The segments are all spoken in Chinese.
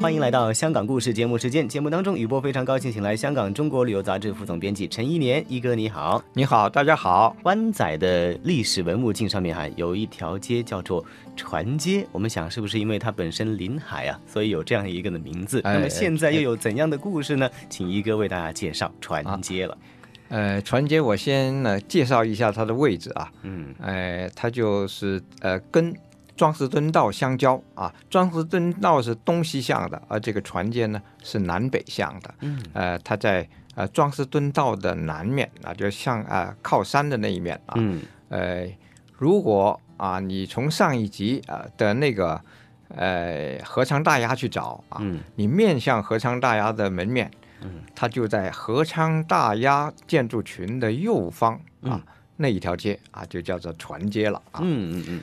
欢迎来到香港故事节目时间。节目当中，雨波非常高兴请来香港中国旅游杂志副总编辑陈一年一哥，你好。你好，大家好。湾仔的历史文物镜上面哈有一条街叫做船街，我们想是不是因为它本身临海啊，所以有这样一个的名字？那么现在又有怎样的故事呢？请一哥为大家介绍船街了。呃，船街我先呢介绍一下它的位置啊。嗯。呃，它就是呃跟。庄士敦道相交啊，庄士敦道是东西向的，而这个船街呢是南北向的。嗯，呃，它在呃庄士敦道的南面啊，就像啊靠山的那一面啊。嗯，呃，如果啊你从上一集啊的那个呃合昌大押去找啊，你面向合昌大押的门面，嗯，它就在合昌大押建筑群的右方啊。那一条街啊，就叫做船街了啊。嗯嗯嗯。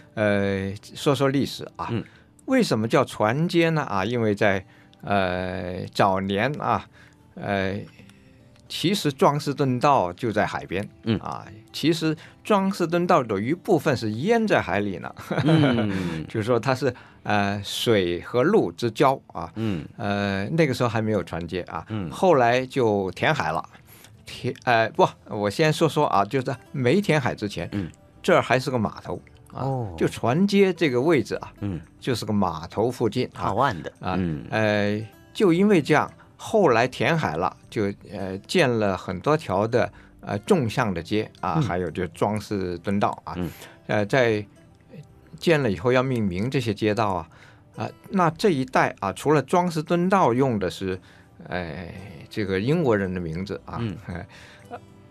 呃，说说历史啊。嗯。为什么叫船街呢？啊，因为在呃早年啊，呃，其实庄士敦道就在海边。嗯。啊，其实庄士敦道有一部分是淹在海里呢。嗯。就是说它是呃水和陆之交啊。嗯。呃，那个时候还没有船街啊。嗯。后来就填海了。填呃不，我先说说啊，就是没填海之前，嗯，这儿还是个码头哦，就船街这个位置啊，嗯，就是个码头附近啊，靠岸的。啊，嗯。呃，就因为这样，后来填海了，就呃建了很多条的呃纵向的街啊，还有就装饰墩道啊，呃，在建了以后要命名这些街道啊，啊，那这一带啊，除了装饰墩道用的是。哎，这个英国人的名字啊，哎，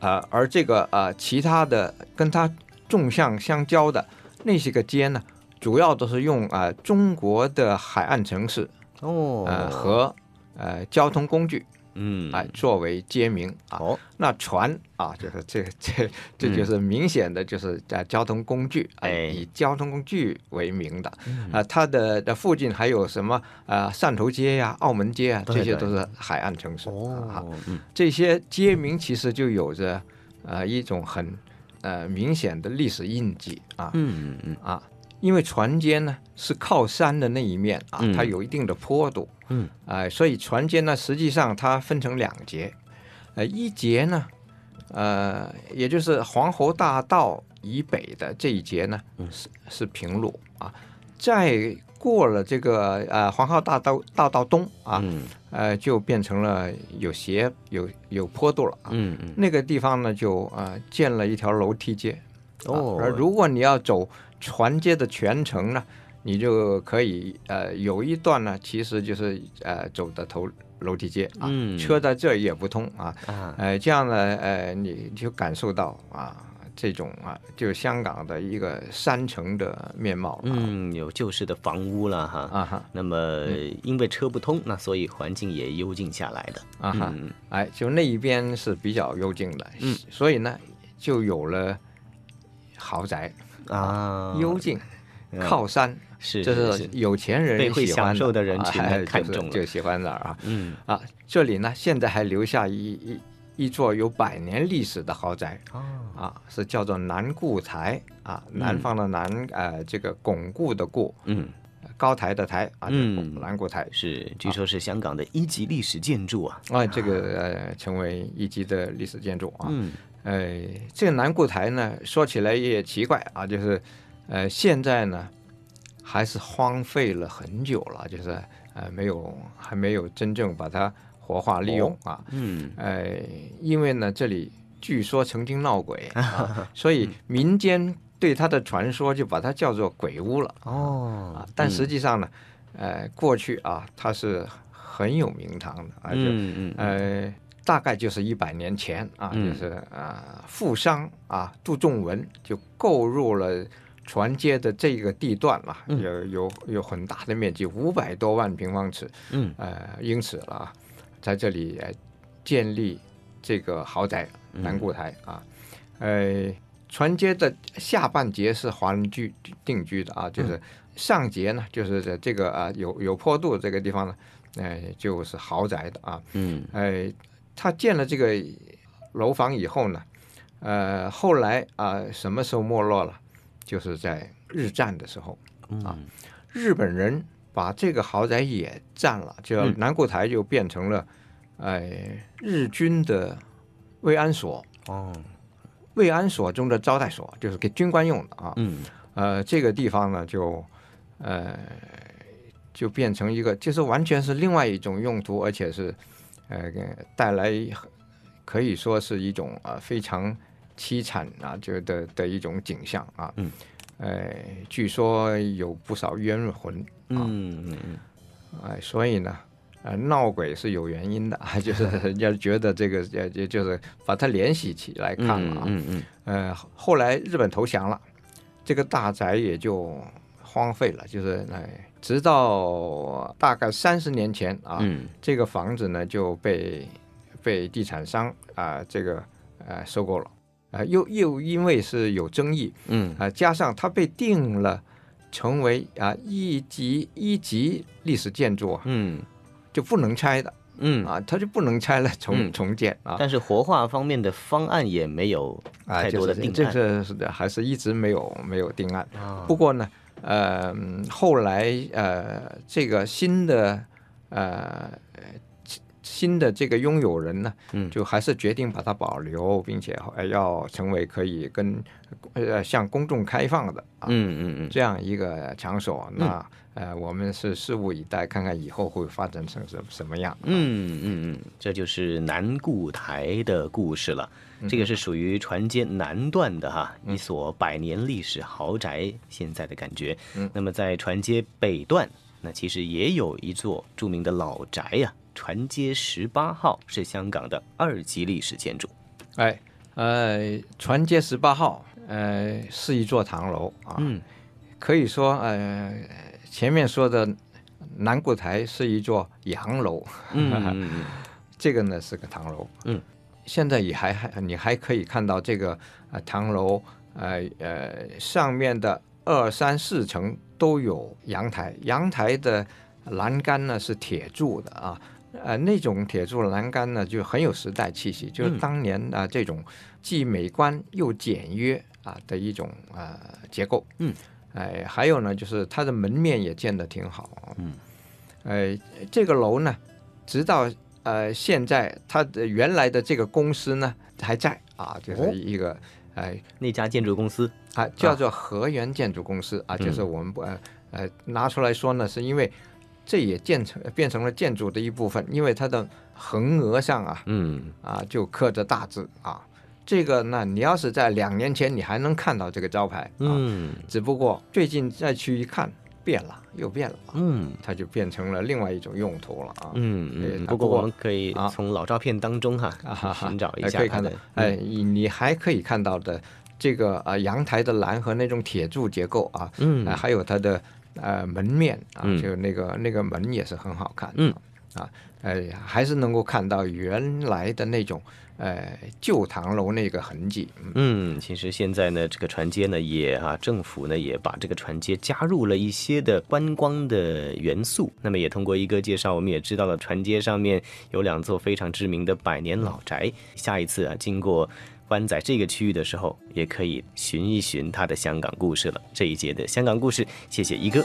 呃，而这个呃，其他的跟它纵向相交的那些个街呢，主要都是用啊中国的海岸城市哦，呃和呃交通工具。嗯，哎，作为街名啊，那船啊，就是这这这就是明显的就是在交通工具，哎，以交通工具为名的，啊，它的的附近还有什么啊，汕头街呀、澳门街啊，这些都是海岸城市啊，这些街名其实就有着呃一种很呃明显的历史印记啊，嗯嗯嗯。啊。因为船街呢是靠山的那一面啊，它有一定的坡度，嗯，哎，所以船街呢实际上它分成两节，呃，一节呢，呃，也就是黄河大道以北的这一节呢是是平路啊，再过了这个呃黄河大道大道东啊，呃，就变成了有斜有有坡度了啊，嗯嗯，那个地方呢就啊建了一条楼梯街，哦，而如果你要走。船街的全程呢，你就可以呃有一段呢，其实就是呃走的头楼梯街啊，车在这也不通啊，呃这样呢呃你就感受到啊这种啊就是香港的一个山城的面貌，嗯，有旧式的房屋了哈。啊哈，那么因为车不通，那所以环境也幽静下来的。啊哈，哎就那一边是比较幽静的，嗯，所以呢就有了豪宅。啊，幽静，靠山，是就是有钱人会享受的人群看中就喜欢哪儿啊？嗯。啊，这里呢现在还留下一一一座有百年历史的豪宅哦，啊，是叫做南固台啊，南方的南呃，这个巩固的固，嗯，高台的台啊，嗯，南固台。是据说是香港的一级历史建筑啊，啊，这个呃成为一级的历史建筑啊，嗯。呃，这个南固台呢，说起来也奇怪啊，就是，呃，现在呢，还是荒废了很久了，就是呃，没有还没有真正把它活化利用啊。嗯。呃，因为呢，这里据说曾经闹鬼，所以民间对它的传说就把它叫做鬼屋了。哦。啊，但实际上呢，呃，过去啊，它是很有名堂的，而且呃。大概就是一百年前啊，就是啊，富商啊，杜仲文就购入了船街的这个地段嘛，有有有很大的面积，五百多万平方尺，嗯，呃，因此了，在这里建立这个豪宅南固台啊，呃，船街的下半截是华人居定居的啊，就是上节呢，就是在这个啊有有坡度这个地方呢，哎，就是豪宅的啊，嗯，哎。他建了这个楼房以后呢，呃，后来啊，什么时候没落了？就是在日战的时候啊，日本人把这个豪宅也占了，就南固台就变成了，哎，日军的慰安所。哦，慰安所中的招待所，就是给军官用的啊。嗯，呃，这个地方呢，就呃，就变成一个，就是完全是另外一种用途，而且是呃，带来可以说是一种啊非常凄惨啊，就的的一种景象啊。嗯。哎，据说有不少冤魂啊，嗯嗯嗯，哎，所以呢，呃，闹鬼是有原因的，就是人家觉得这个呃，就就是把它联系起来看了啊，嗯嗯，呃，后来日本投降了，这个大宅也就荒废了，就是哎，直到大概三十年前啊，这个房子呢就被被地产商啊这个呃收购了。啊，又又因为是有争议，嗯，啊，加上它被定了成为啊一级一级历史建筑，嗯，就不能拆的，嗯，啊，它就不能拆了，重重建啊。但是活化方面的方案也没有太多的定案，这个是的，还是一直没有没有定案。不过呢，呃，后来呃，这个新的呃。新的这个拥有人呢，嗯，就还是决定把它保留，并且要成为可以跟呃向公众开放的，嗯嗯嗯，这样一个场所。那呃，我们是拭目以待，看看以后会发展成什什么样。嗯嗯嗯，这就是南固台的故事了。这个是属于船街南段的哈，一所百年历史豪宅，现在的感觉。嗯，那么在船街北段，那其实也有一座著名的老宅呀。船街十八号是香港的二级历史建筑，哎，呃，船街十八号，呃，是一座唐楼啊，嗯，可以说，呃，前面说的南固台是一座洋楼，嗯，这个呢是个唐楼，嗯，现在也还还你还可以看到这个呃唐楼，呃呃上面的二三四层都有阳台，阳台的栏杆呢是铁铸的啊。呃，那种铁柱栏杆呢，就很有时代气息，就是当年啊这种既美观又简约啊的一种呃结构。嗯，哎，还有呢，就是它的门面也建得挺好。嗯，呃，这个楼呢，直到呃现在，它的原来的这个公司呢还在啊，就是一个哎那家建筑公司啊，叫做河源建筑公司啊，就是我们不呃呃拿出来说呢，是因为。这也建成变成了建筑的一部分，因为它的横额上啊，嗯啊就刻着大字啊。这个呢，你要是在两年前，你还能看到这个招牌啊，嗯，只不过最近再去一看，变了，又变了，嗯，它就变成了另外一种用途了啊。嗯嗯。不过我们可以从老照片当中哈寻找一下，可以看到，哎，你你还可以看到的这个啊阳台的栏和那种铁柱结构啊，嗯，还有它的。呃，门面啊，就那个那个门也是很好看，嗯，啊，呃，还是能够看到原来的那种呃旧唐楼那个痕迹。嗯，其实现在呢，这个船街呢也啊，政府呢也把这个船街加入了一些的观光的元素。那么也通过一哥介绍，我们也知道了船街上面有两座非常知名的百年老宅。下一次啊，经过。湾仔这个区域的时候，也可以寻一寻他的香港故事了。这一节的香港故事，谢谢一哥。